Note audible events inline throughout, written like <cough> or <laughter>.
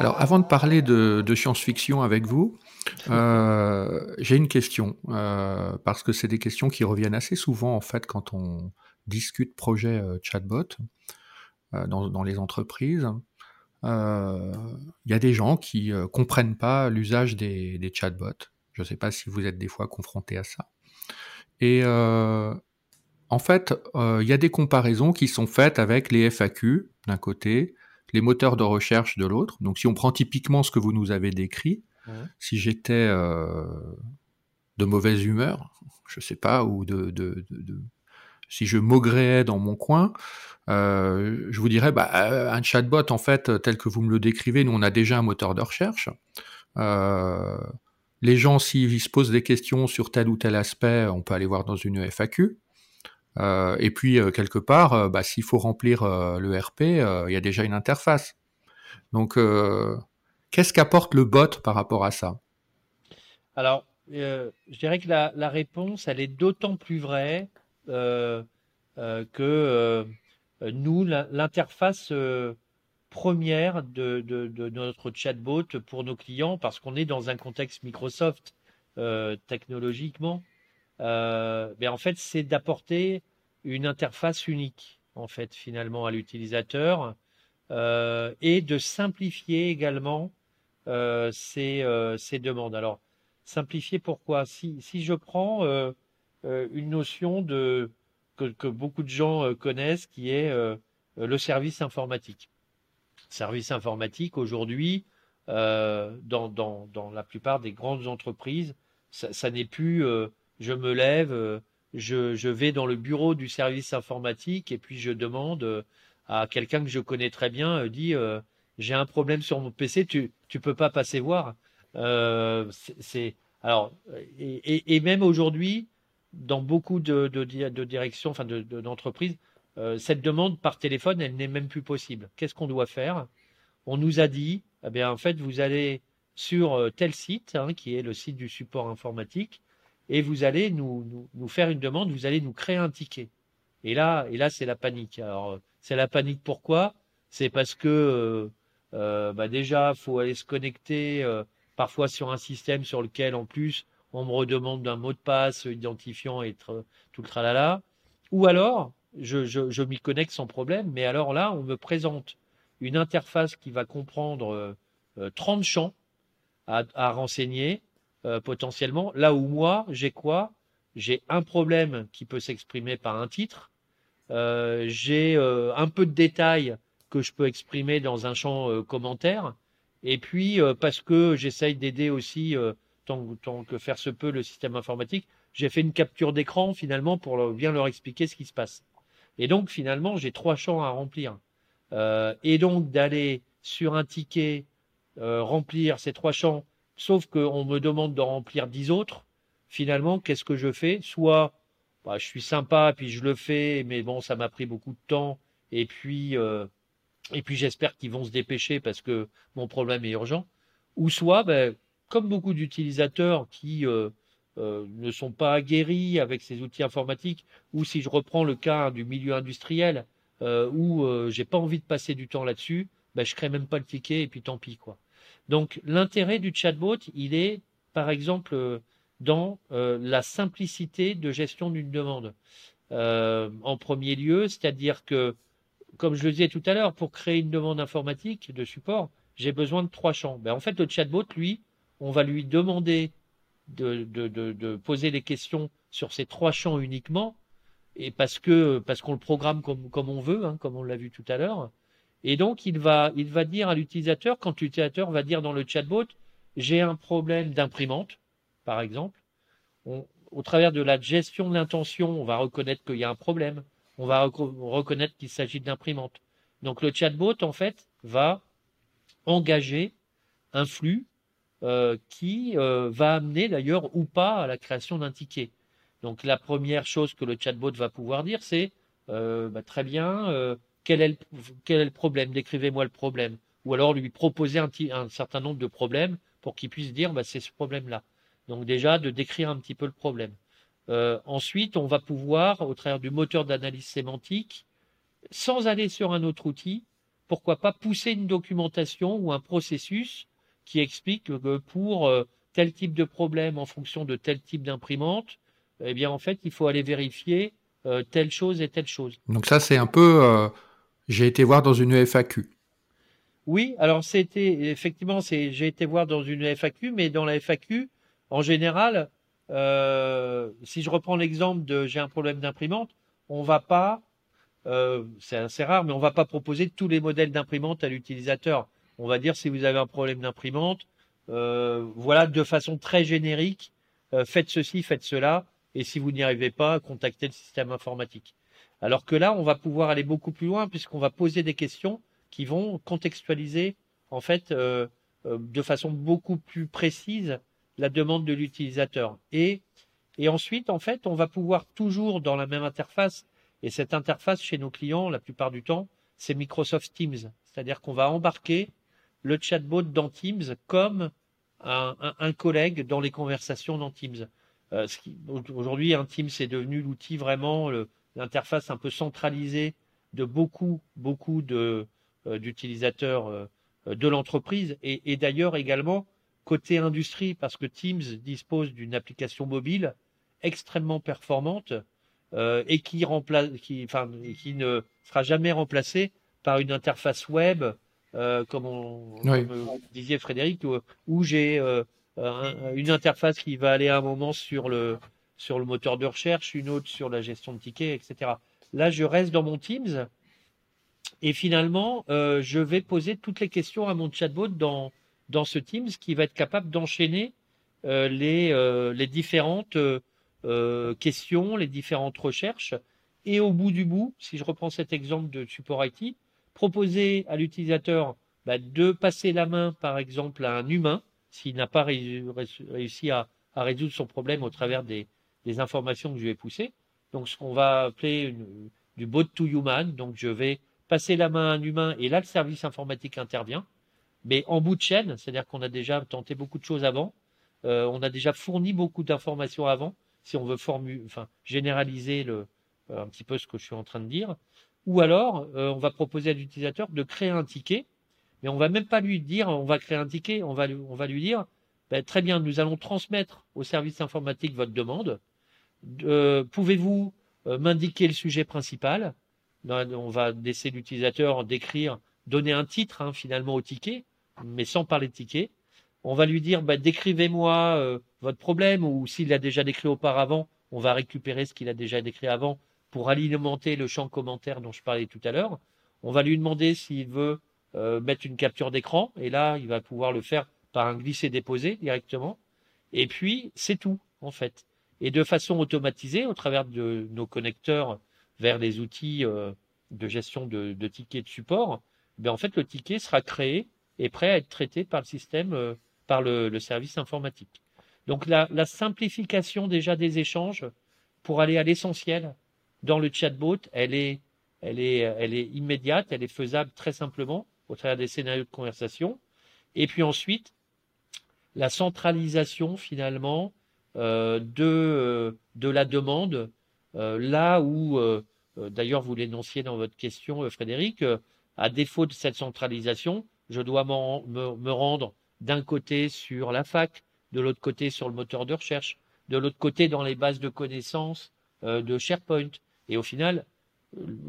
Alors, avant de parler de, science-fiction avec vous, euh, j'ai une question, euh, parce que c'est des questions qui reviennent assez souvent, en fait, quand on discute projet euh, chatbot dans, les entreprises. Il y a des gens qui comprennent pas l'usage des, des, chatbots. Je ne sais pas si vous êtes des fois confronté à ça. Et en fait, il y a des comparaisons qui sont faites avec les FAQ d'un côté, les moteurs de recherche de l'autre. Donc si on prend typiquement ce que vous nous avez décrit, si j'étais euh, de mauvaise humeur, je sais pas, ou de, de, de, si je maugréais dans mon coin, euh, je vous dirais, bah, euh, un chatbot, en fait, tel que vous me le décrivez, nous, on a déjà un moteur de recherche. les gens, s'ils se posent des questions sur tel ou tel aspect, on peut aller voir dans une FAQ. Euh, et puis, euh, quelque part, euh, bah, s'il faut remplir le RP, il y a déjà une interface. Donc, qu'est-ce qu'apporte le bot par rapport à ça? Alors, je dirais que la, réponse, elle est d'autant plus vraie que nous, l'interface première de, de, notre chatbot pour nos clients, parce qu'on est dans un contexte Microsoft technologiquement, mais en fait, c'est d'apporter une interface unique, en fait, finalement, à l'utilisateur euh, et de simplifier également euh, ces, demandes. Alors, simplifier pourquoi? Si, si, je prends une notion de, que, beaucoup de gens connaissent, qui est le service informatique. Service informatique, aujourd'hui, dans, dans, dans, la plupart des grandes entreprises, ça n'est plus je me lève, euh, je, vais dans le bureau du service informatique et puis je demande euh, à quelqu'un que je connais très bien, euh, dit j'ai un problème sur mon PC, tu tu peux pas passer voir. alors et, même aujourd'hui dans beaucoup de, de, directions, enfin d'entreprises, cette demande par téléphone, elle n'est même plus possible. Qu'est-ce qu'on doit faire? On nous a dit, eh bien en fait, vous allez sur tel site, hein, qui est le site du support informatique, et vous allez nous, faire une demande, vous allez nous créer un ticket. Et là, et là c'est la panique. Alors, c'est la panique pourquoi? C'est parce que euh, euh bah déjà, faut aller se connecter euh, parfois sur un système sur lequel, en plus, on me redemande d'un mot de passe identifiant et tout le tralala. Ou alors, je, m'y connecte sans problème, mais alors là, on me présente une interface qui va comprendre euh, 30 champs à renseigner euh, potentiellement. Là où moi, j'ai quoi? J'ai un problème qui peut s'exprimer par un titre. Euh, j'ai euh, un peu de détails que je peux exprimer dans un champ commentaire. Et puis, parce que j'essaye d'aider aussi, tant, tant, que faire se peut, le système informatique, j'ai fait une capture d'écran finalement pour bien leur expliquer ce qui se passe. Et donc, finalement, j'ai trois champs à remplir. et donc, d'aller sur un ticket, remplir ces trois champs sauf qu'on me demande de remplir dix autres. Finalement, qu'est-ce que je fais? Soit bah, je suis sympa, puis je le fais, mais bon, ça m'a pris beaucoup de temps, et puis, euh, puis j'espère qu'ils vont se dépêcher parce que mon problème est urgent. Ou soit, ben, comme beaucoup d'utilisateurs qui euh, euh, ne sont pas aguerris avec ces outils informatiques, ou si je reprends le cas du milieu industriel, où j'ai pas envie de passer du temps là-dessus, ben, je crée même pas le ticket et puis tant pis quoi. Donc l'intérêt du chatbot, il est par exemple euh, dans euh, la simplicité de gestion d'une demande. Euh, en premier lieu, c'est-à-dire que, comme je le disais tout à l'heure, pour créer une demande informatique de support, j'ai besoin de trois champs. Ben, en fait, le chatbot, lui, on va lui demander de, poser des questions sur ces trois champs uniquement, et parce que parce qu'on le programme comme, comme on veut, hein, comme on l'a vu tout à l'heure, et donc, il va, il va dire à l'utilisateur, quand l'utilisateur va dire dans le chatbot, j'ai un problème d'imprimante, par exemple, au travers de la gestion de l'intention, on va reconnaître qu'il y a un problème, on va reconnaître qu'il s'agit d'imprimante. Donc, le chatbot, en fait, va engager un flux euh, qui euh, va amener d'ailleurs ou pas à la création d'un ticket. Donc, la première chose que le chatbot va pouvoir dire, c'est euh, bah, très bien quel est le, problème? Décrivez-moi le problème. Ou alors lui proposer un, certain nombre de problèmes pour qu'il puisse dire bah, c'est ce problème-là. Donc déjà de décrire un petit peu le problème. Euh, ensuite, on va pouvoir, au travers du moteur d'analyse sémantique, sans aller sur un autre outil, pourquoi pas pousser une documentation ou un processus qui explique que pour tel type de problème en fonction de tel type d'imprimante, eh bien en fait il faut aller vérifier telle chose et telle chose. Donc ça c'est un peu, j'ai été voir dans une FAQ. Oui, alors c'était effectivement, c'est j'ai été voir dans une FAQ, mais dans la FAQ, en général, euh, si je reprends l'exemple de j'ai un problème d'imprimante, on va pas, euh, c'est assez rare, mais on va pas proposer tous les modèles d'imprimante à l'utilisateur. On va dire si vous avez un problème d'imprimante, euh, voilà, de façon très générique, faites ceci, faites cela, et si vous n'y arrivez pas, contactez le système informatique. Alors que là, on va pouvoir aller beaucoup plus loin puisqu'on va poser des questions qui vont contextualiser en fait euh, euh, de façon beaucoup plus précise la demande de l'utilisateur. Et, et ensuite, en fait, on va pouvoir toujours dans la même interface, et cette interface chez nos clients, la plupart du temps, c'est Microsoft Teams. C'est-à-dire qu'on va embarquer le chatbot dans Teams comme un, un, collègue dans les conversations dans Teams. Euh, Aujourd'hui, un Teams est devenu l'outil vraiment, l'interface un peu centralisée de beaucoup, beaucoup de, euh, d'utilisateurs euh, de l'entreprise et, d'ailleurs également côté industrie parce que Teams dispose d'une application mobile extrêmement performante euh, et qui remplace, qui, enfin, qui ne sera jamais remplacée par une interface web, comme, on, disait Frédéric, où, j'ai une interface qui va aller à un moment sur le sur le moteur de recherche, une autre sur la gestion de tickets, etc. Là, je reste dans mon Teams et finalement, euh, je vais poser toutes les questions à mon chatbot dans, dans ce Teams qui va être capable d'enchaîner euh, les, euh, les différentes questions, les différentes recherches. Et au bout du bout, si je reprends cet exemple de support IT, proposer à l'utilisateur bah, de passer la main, par exemple, à un humain, s'il n'a pas réussi à, à, résoudre son problème au travers des, des, informations que je vais pousser. Donc, ce qu'on va appeler du bot to human. Donc, je vais passer la main à un humain et là le service informatique intervient. Mais en bout de chaîne, c'est-à-dire qu'on a déjà tenté beaucoup de choses avant, euh, on a déjà fourni beaucoup d'informations avant, si on veut formu enfin, généraliser euh, un petit peu ce que je suis en train de dire. Ou alors, euh, on va proposer à l'utilisateur de créer un ticket, mais on va même pas lui dire on va créer un ticket, on va, on va lui dire ben, très bien, nous allons transmettre au service informatique votre demande. Pouvez-vous m'indiquer le sujet principal? On va laisser l'utilisateur décrire, donner un titre hein, finalement au ticket, mais sans parler de ticket. On va lui dire, bah, décrivez-moi euh, votre problème, ou s'il l'a déjà décrit auparavant, on va récupérer ce qu'il a déjà décrit avant pour alimenter le champ commentaire dont je parlais tout à l'heure. On va lui demander s'il veut euh, mettre une capture d'écran, et là, il va pouvoir le faire par un glisser-déposer directement. Et puis, c'est tout, en fait. Et de façon automatisée, au travers de nos connecteurs vers les outils euh, de gestion de, tickets de support, ben en fait le ticket sera créé et prêt à être traité par le système, euh, par le, service informatique. Donc la, simplification déjà des échanges pour aller à l'essentiel dans le chatbot, elle est, elle est, elle est immédiate, elle est faisable très simplement au travers des scénarios de conversation. Et puis ensuite, la centralisation finalement de, de la demande, là où euh, d'ailleurs, vous l'énonciez dans votre question, euh, Frédéric, euh, à défaut de cette centralisation, je dois me, rendre d'un côté sur la fac, de l'autre côté sur le moteur de recherche, de l'autre côté dans les bases de connaissances de SharePoint. Et au final,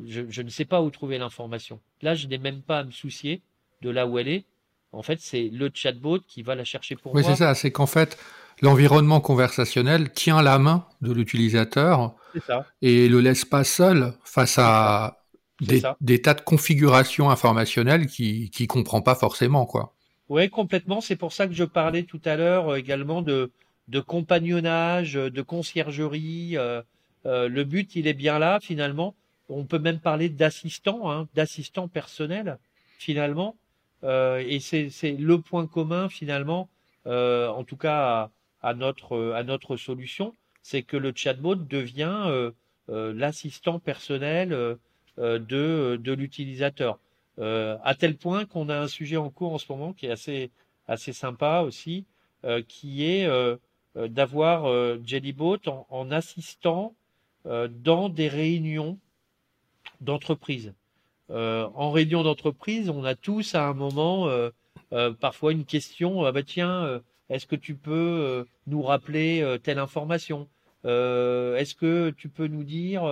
je, ne sais pas où trouver l'information. Là, je n'ai même pas à me soucier de là où elle est. En fait, c'est le chatbot qui va la chercher pour moi. Oui, c'est ça. C'est qu'en fait, l'environnement conversationnel tient la main de l'utilisateur et le laisse pas seul face à des, tas de configurations informationnelles qui qui comprend pas forcément quoi. Oui, complètement. C'est pour ça que je parlais tout à l'heure euh, également de de compagnonnage, de conciergerie. Euh, euh, le but, il est bien là finalement. On peut même parler d'assistant, hein, d'assistant personnel finalement. et c'est le point commun finalement, en tout cas à notre à notre solution c'est que le chatbot devient euh, euh, l'assistant personnel euh, de, de l'utilisateur. à tel point qu'on a un sujet en cours en ce moment qui est assez, assez sympa aussi, qui est d'avoir Jellybot en, en assistant dans des réunions d'entreprise. en réunion d'entreprise, on a tous à un moment parfois une question. Ah bah tiens, est-ce que tu peux nous rappeler telle information? Est-ce que tu peux nous dire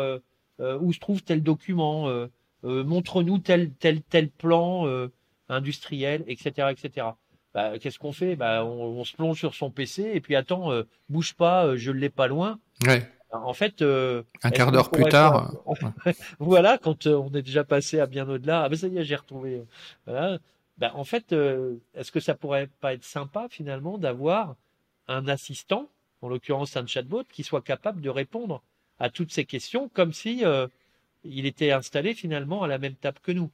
où se trouve tel document? Montre-nous tel tel tel plan industriel, etc., etc. Bah, qu'est-ce qu'on fait? Bah, on, se plonge sur son PC et puis attends, euh, bouge pas, euh, je l'ai pas loin. Ouais. En fait, euh, un quart d'heure plus tard. <laughs> voilà, quand on est déjà passé à bien au-delà. Ah ben ça y est, j'ai retrouvé. Voilà. Bah, en fait, est-ce que ça pourrait pas être sympa finalement d'avoir un assistant, en l'occurrence un chatbot, qui soit capable de répondre à toutes ces questions comme si il était installé finalement à la même table que nous?